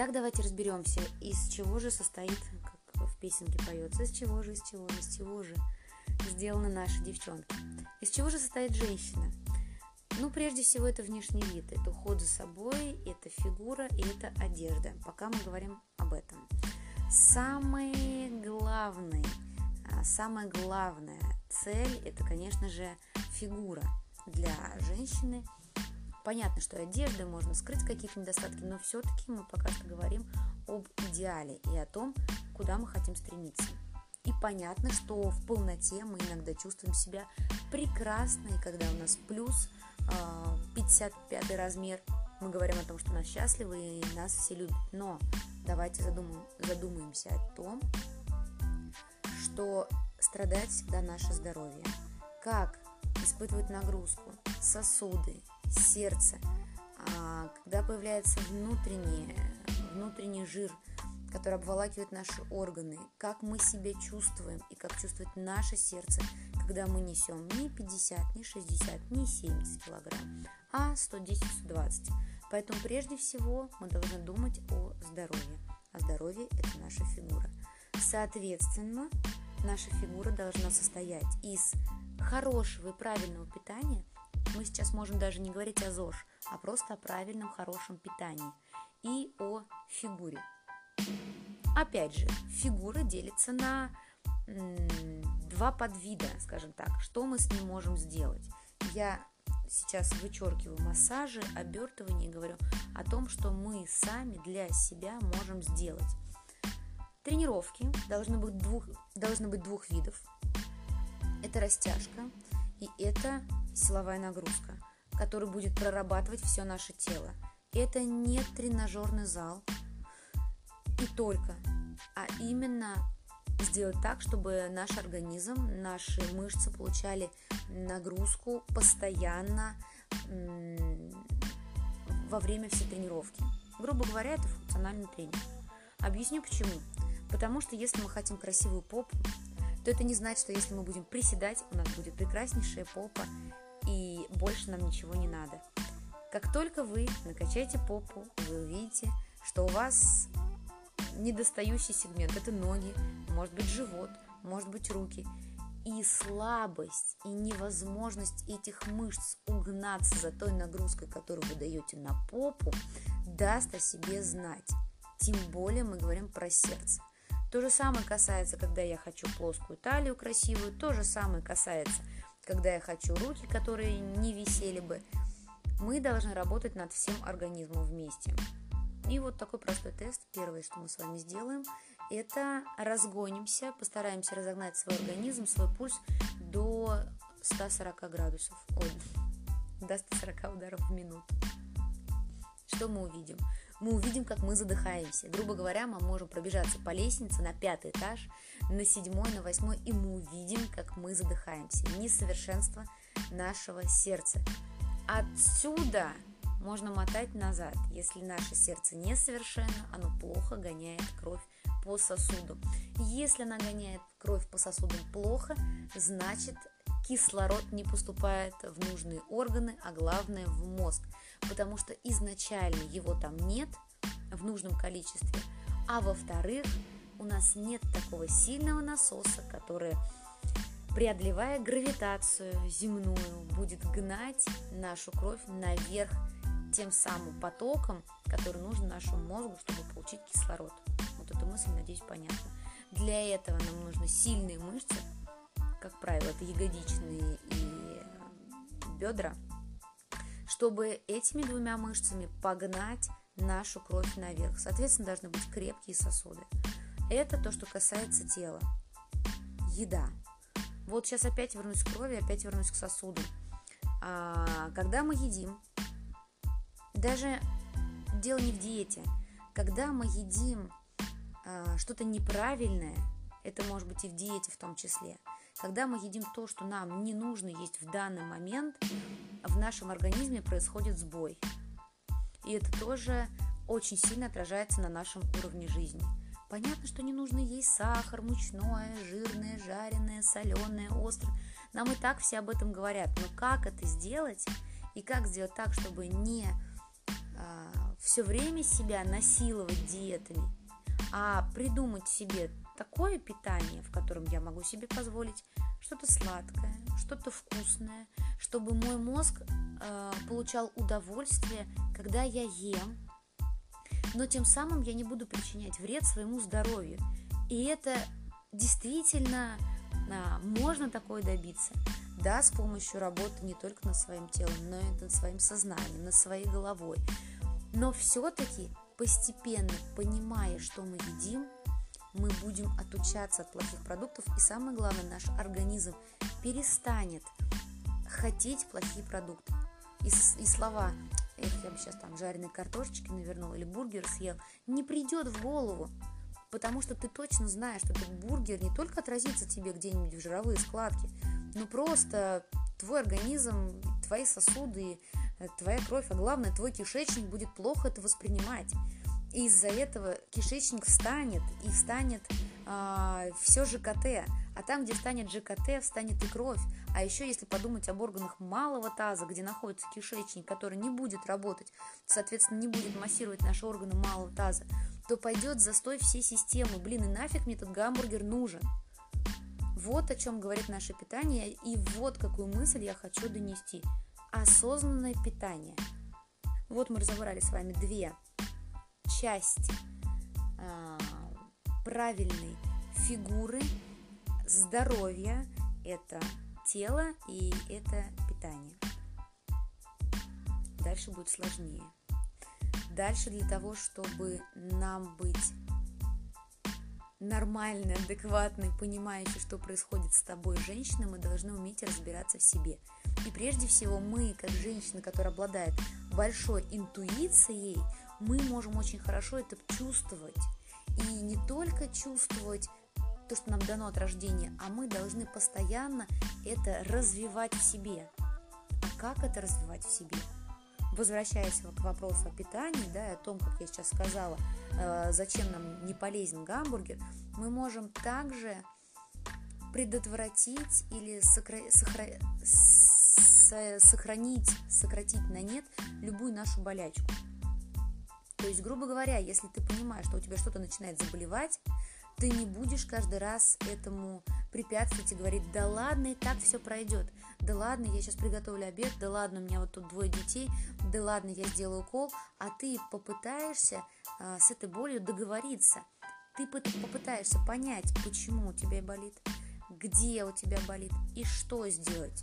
Итак, давайте разберемся, из чего же состоит, как в песенке поется, из чего же, из чего же, из чего же сделаны наши девчонки. Из чего же состоит женщина? Ну, прежде всего, это внешний вид, это уход за собой, это фигура и это одежда, пока мы говорим об этом. Самый главный, а, самая главная цель – это, конечно же, фигура для женщины. Понятно, что одеждой можно скрыть какие-то недостатки, но все-таки мы пока что говорим об идеале и о том, куда мы хотим стремиться. И понятно, что в полноте мы иногда чувствуем себя прекрасно, и когда у нас плюс 55 а, размер, мы говорим о том, что нас счастливы и нас все любят. Но давайте задумаем, задумаемся о том, что страдает всегда наше здоровье. Как испытывать нагрузку, сосуды, сердце, а, когда появляется внутренний, внутренний жир – который обволакивает наши органы, как мы себя чувствуем и как чувствует наше сердце, когда мы несем не 50, не 60, не 70 килограмм, а 110-120. Поэтому прежде всего мы должны думать о здоровье. А здоровье – это наша фигура. Соответственно, наша фигура должна состоять из хорошего и правильного питания. Мы сейчас можем даже не говорить о ЗОЖ, а просто о правильном, хорошем питании и о фигуре. Опять же, фигура делится на два подвида, скажем так. Что мы с ним можем сделать? Я сейчас вычеркиваю массажи, обертывание и говорю о том, что мы сами для себя можем сделать. Тренировки должны быть двух, должны быть двух видов. Это растяжка и это силовая нагрузка, которая будет прорабатывать все наше тело. Это не тренажерный зал, и только, а именно сделать так, чтобы наш организм, наши мышцы получали нагрузку постоянно во время всей тренировки. Грубо говоря, это функциональный тренинг. Объясню почему. Потому что если мы хотим красивую попу, то это не значит, что если мы будем приседать, у нас будет прекраснейшая попа и больше нам ничего не надо. Как только вы накачаете попу, вы увидите, что у вас недостающий сегмент. Это ноги, может быть живот, может быть руки. И слабость, и невозможность этих мышц угнаться за той нагрузкой, которую вы даете на попу, даст о себе знать. Тем более мы говорим про сердце. То же самое касается, когда я хочу плоскую талию красивую, то же самое касается, когда я хочу руки, которые не висели бы. Мы должны работать над всем организмом вместе. И вот такой простой тест. Первое, что мы с вами сделаем, это разгонимся, постараемся разогнать свой организм, свой пульс до 140 градусов, ой, до 140 ударов в минуту. Что мы увидим? Мы увидим, как мы задыхаемся. Грубо говоря, мы можем пробежаться по лестнице на пятый этаж, на седьмой, на восьмой, и мы увидим, как мы задыхаемся. Несовершенство нашего сердца. Отсюда можно мотать назад. Если наше сердце несовершенно, оно плохо гоняет кровь по сосудам. Если она гоняет кровь по сосудам плохо, значит кислород не поступает в нужные органы, а главное в мозг, потому что изначально его там нет в нужном количестве, а во-вторых, у нас нет такого сильного насоса, который, преодолевая гравитацию земную, будет гнать нашу кровь наверх тем самым потоком, который нужен нашему мозгу, чтобы получить кислород. Вот эта мысль, надеюсь, понятна. Для этого нам нужны сильные мышцы, как правило, это ягодичные и бедра, чтобы этими двумя мышцами погнать нашу кровь наверх. Соответственно, должны быть крепкие сосуды. Это то, что касается тела. Еда. Вот сейчас опять вернусь к крови, опять вернусь к сосудам. А, когда мы едим, даже дело не в диете. Когда мы едим э, что-то неправильное, это может быть и в диете в том числе, когда мы едим то, что нам не нужно есть в данный момент, в нашем организме происходит сбой. И это тоже очень сильно отражается на нашем уровне жизни. Понятно, что не нужно есть сахар, мучное, жирное, жареное, соленое, острое. Нам и так все об этом говорят. Но как это сделать и как сделать так, чтобы не а, все время себя насиловать диетами, а придумать себе такое питание, в котором я могу себе позволить что-то сладкое, что-то вкусное, чтобы мой мозг э, получал удовольствие, когда я ем, но тем самым я не буду причинять вред своему здоровью. И это действительно а, можно такое добиться. Да, с помощью работы не только над своим телом, но и над своим сознанием, над своей головой. Но все-таки постепенно, понимая, что мы едим, мы будем отучаться от плохих продуктов, и самое главное, наш организм перестанет хотеть плохие продукты. И, и слова эх, я бы сейчас там жареной картошечки навернул или бургер съел, не придет в голову, потому что ты точно знаешь, что этот бургер не только отразится тебе где-нибудь в жировые складки, но просто твой организм, твои сосуды, э, твоя кровь, а главное, твой кишечник будет плохо это воспринимать. Из-за этого кишечник встанет, и встанет а, все ЖКТ. А там, где встанет ЖКТ, встанет и кровь. А еще, если подумать об органах малого таза, где находится кишечник, который не будет работать, соответственно, не будет массировать наши органы малого таза, то пойдет застой всей системы. Блин, и нафиг мне этот гамбургер нужен? Вот о чем говорит наше питание, и вот какую мысль я хочу донести. Осознанное питание. Вот мы разобрали с вами две части э, правильной фигуры, здоровья, это тело и это питание. Дальше будет сложнее. Дальше для того, чтобы нам быть нормальной, адекватной, понимающей, что происходит с тобой, женщина, мы должны уметь разбираться в себе. И прежде всего мы, как женщина, которая обладает большой интуицией, мы можем очень хорошо это чувствовать. И не только чувствовать то, что нам дано от рождения, а мы должны постоянно это развивать в себе. А как это развивать в себе? Возвращаясь к вопросу о питании, да, и о том, как я сейчас сказала, э, зачем нам не полезен гамбургер, мы можем также предотвратить или сокра- сохра- сохранить, сократить на нет любую нашу болячку. То есть, грубо говоря, если ты понимаешь, что у тебя что-то начинает заболевать, ты не будешь каждый раз этому препятствовать и говорить, да ладно, и так все пройдет, да ладно, я сейчас приготовлю обед, да ладно, у меня вот тут двое детей, да ладно, я сделаю укол, а ты попытаешься а, с этой болью договориться, ты попытаешься понять, почему у тебя болит, где у тебя болит и что сделать,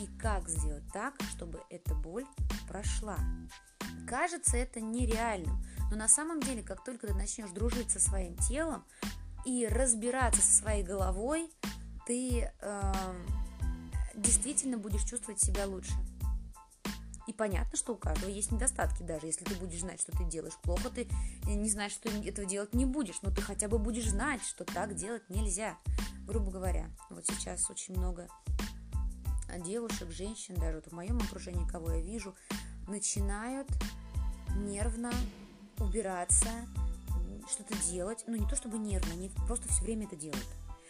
и как сделать так, чтобы эта боль прошла. Кажется это нереальным, но на самом деле, как только ты начнешь дружить со своим телом и разбираться со своей головой, ты э, действительно будешь чувствовать себя лучше. И понятно, что у каждого есть недостатки, даже если ты будешь знать, что ты делаешь плохо, ты не знаешь, что этого делать не будешь, но ты хотя бы будешь знать, что так делать нельзя. Грубо говоря, вот сейчас очень много девушек, женщин, даже вот в моем окружении, кого я вижу, начинают нервно убираться, что-то делать. Ну, не то чтобы нервно, они просто все время это делают.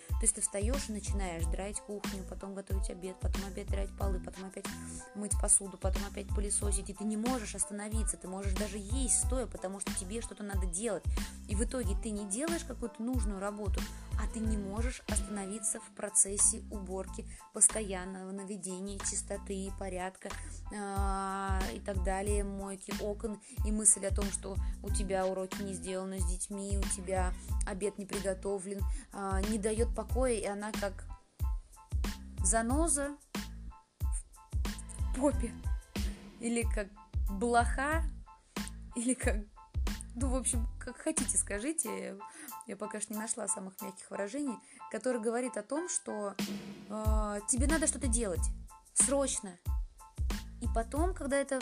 То есть ты встаешь и начинаешь драить кухню, потом готовить обед, потом опять драть полы, потом опять мыть посуду, потом опять пылесосить, и ты не можешь остановиться, ты можешь даже есть стоя, потому что тебе что-то надо делать. И в итоге ты не делаешь какую-то нужную работу, а ты не можешь остановиться в процессе уборки, постоянного наведения чистоты, и порядка э, и так далее, мойки окон и мысль о том, что у тебя уроки не сделаны с детьми, у тебя обед не приготовлен, э, не дает покоя, и она как заноза в попе, или как блоха, или как ну, в общем, как хотите, скажите. Я пока что не нашла самых мягких выражений, который говорит о том, что э, тебе надо что-то делать срочно. И потом, когда это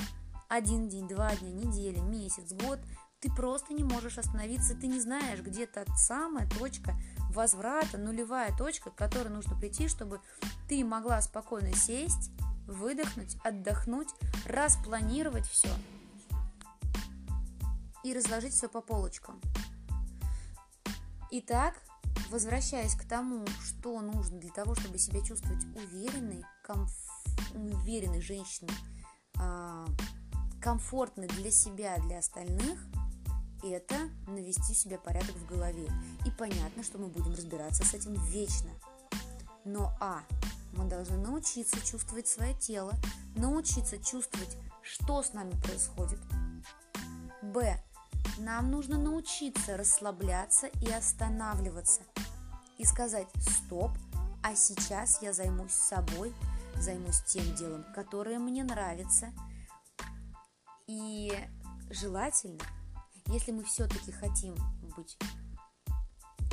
один день, два дня, неделя, месяц, год, ты просто не можешь остановиться, ты не знаешь, где та самая точка возврата, нулевая точка, к которой нужно прийти, чтобы ты могла спокойно сесть, выдохнуть, отдохнуть, распланировать все и разложить все по полочкам. Итак, возвращаясь к тому, что нужно для того, чтобы себя чувствовать уверенной, комф... уверенной женщиной, а, комфортны для себя, для остальных, это навести себе порядок в голове. И понятно, что мы будем разбираться с этим вечно. Но А. Мы должны научиться чувствовать свое тело, научиться чувствовать, что с нами происходит. Б. Нам нужно научиться расслабляться и останавливаться. И сказать «стоп», а сейчас я займусь собой, займусь тем делом, которое мне нравится. И желательно, если мы все-таки хотим быть,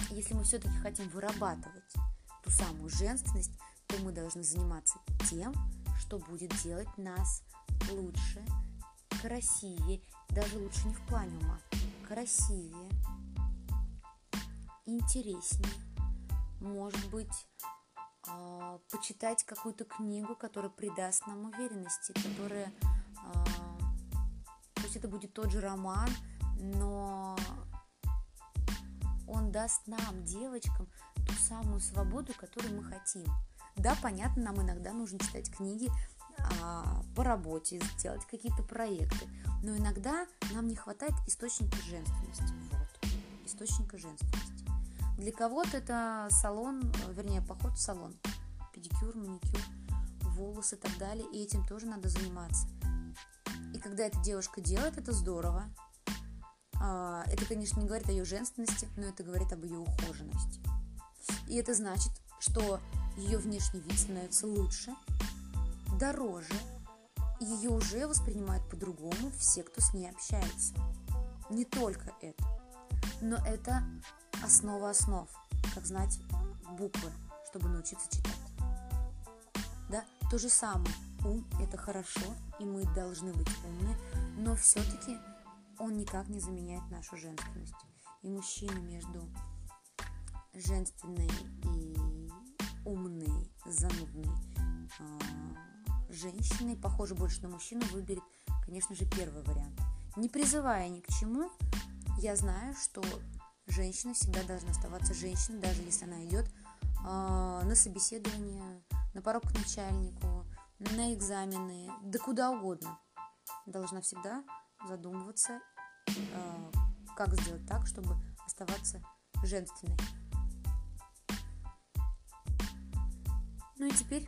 если мы все-таки хотим вырабатывать ту самую женственность, то мы должны заниматься тем, что будет делать нас лучше, красивее, даже лучше не в плане ума, красивее, интереснее, может быть, э, почитать какую-то книгу, которая придаст нам уверенности, которая, э, пусть это будет тот же роман, но он даст нам, девочкам, ту самую свободу, которую мы хотим. Да, понятно, нам иногда нужно читать книги по работе, сделать какие-то проекты, но иногда нам не хватает источника женственности. Вот, источника женственности. Для кого-то это салон, вернее, поход в салон, педикюр, маникюр, волосы и так далее, и этим тоже надо заниматься. И когда эта девушка делает, это здорово. А, это, конечно, не говорит о ее женственности, но это говорит об ее ухоженности. И это значит, что ее внешний вид становится лучше, дороже, ее уже воспринимают по-другому все, кто с ней общается. Не только это, но это основа основ, как знать буквы, чтобы научиться читать. Да, то же самое. Ум – это хорошо, и мы должны быть умны, но все-таки он никак не заменяет нашу женственность. И мужчина между женственной и умной, занудной э, женщиной, похоже больше на мужчину, выберет, конечно же, первый вариант. Не призывая ни к чему, я знаю, что женщина всегда должна оставаться женщиной, даже если она идет э, на собеседование, на порог к начальнику, на экзамены, да куда угодно. Должна всегда задумываться, э, как сделать так, чтобы оставаться женственной. Ну и теперь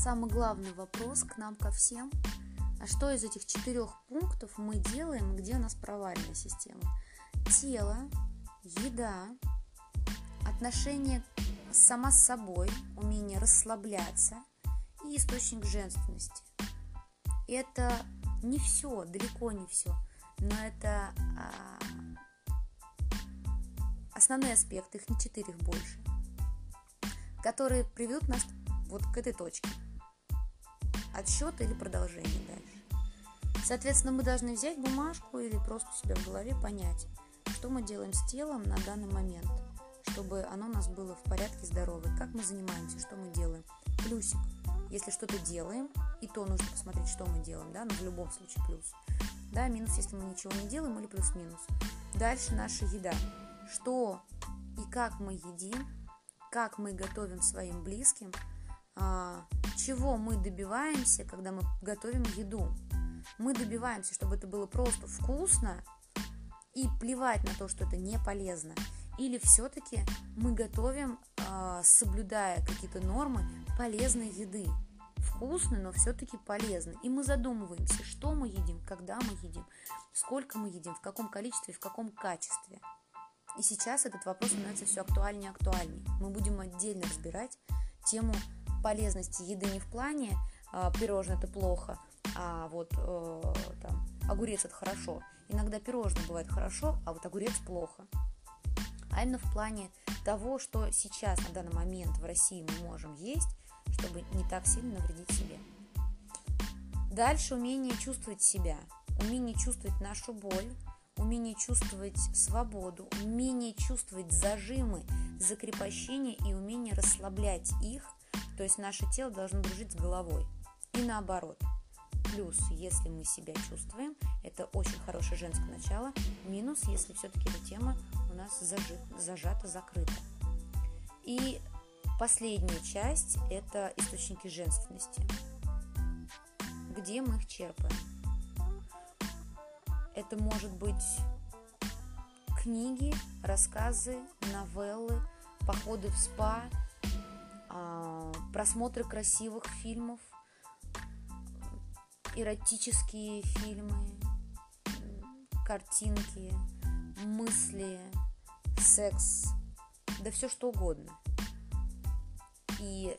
самый главный вопрос к нам, ко всем. А что из этих четырех пунктов мы делаем, где у нас провальная система? тело, еда, отношение сама с собой, умение расслабляться и источник женственности. Это не все, далеко не все, но это а, основные аспекты, их не четыре, их больше, которые приведут нас вот к этой точке. Отсчет или продолжение дальше. Соответственно, мы должны взять бумажку или просто себя в голове понять, что мы делаем с телом на данный момент, чтобы оно у нас было в порядке, здоровое, как мы занимаемся, что мы делаем. Плюсик, если что-то делаем, и то нужно посмотреть, что мы делаем, да, но в любом случае плюс. Да, минус, если мы ничего не делаем, или плюс-минус. Дальше наша еда. Что и как мы едим, как мы готовим своим близким, чего мы добиваемся, когда мы готовим еду. Мы добиваемся, чтобы это было просто вкусно, и плевать на то, что это не полезно. Или все-таки мы готовим, э, соблюдая какие-то нормы полезной еды. Вкусно, но все-таки полезно. И мы задумываемся, что мы едим, когда мы едим, сколько мы едим, в каком количестве, в каком качестве. И сейчас этот вопрос становится все актуальнее и актуальнее. Мы будем отдельно разбирать тему полезности еды не в плане э, пирожное это плохо, а вот э, там, огурец это хорошо. Иногда пирожное бывает хорошо, а вот огурец плохо. А именно в плане того, что сейчас на данный момент в России мы можем есть, чтобы не так сильно навредить себе. Дальше умение чувствовать себя, умение чувствовать нашу боль, умение чувствовать свободу, умение чувствовать зажимы, закрепощения и умение расслаблять их, то есть наше тело должно дружить с головой. И наоборот – Плюс, если мы себя чувствуем, это очень хорошее женское начало. Минус, если все-таки эта тема у нас зажит, зажата, закрыта. И последняя часть – это источники женственности. Где мы их черпаем? Это может быть книги, рассказы, новеллы, походы в спа, просмотры красивых фильмов, эротические фильмы, картинки, мысли, секс, да все что угодно. И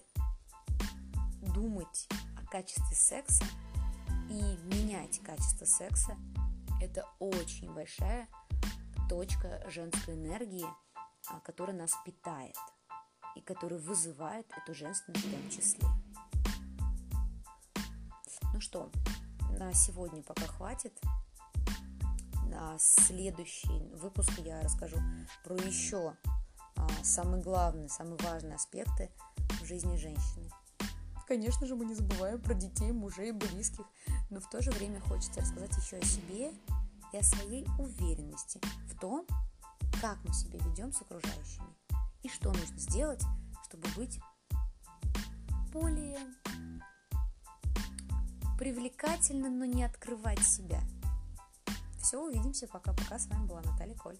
думать о качестве секса и менять качество секса – это очень большая точка женской энергии, а, которая нас питает и которая вызывает эту женственность в том числе. Ну что, на сегодня пока хватит. На следующий выпуск я расскажу про еще а, самые главные, самые важные аспекты в жизни женщины. Конечно же, мы не забываем про детей, мужей, близких, но в то же время хочется рассказать еще о себе и о своей уверенности в том, как мы себя ведем с окружающими и что нужно сделать, чтобы быть более привлекательным, но не открывать себя. Все, увидимся. Пока-пока. С вами была Наталья Кольт.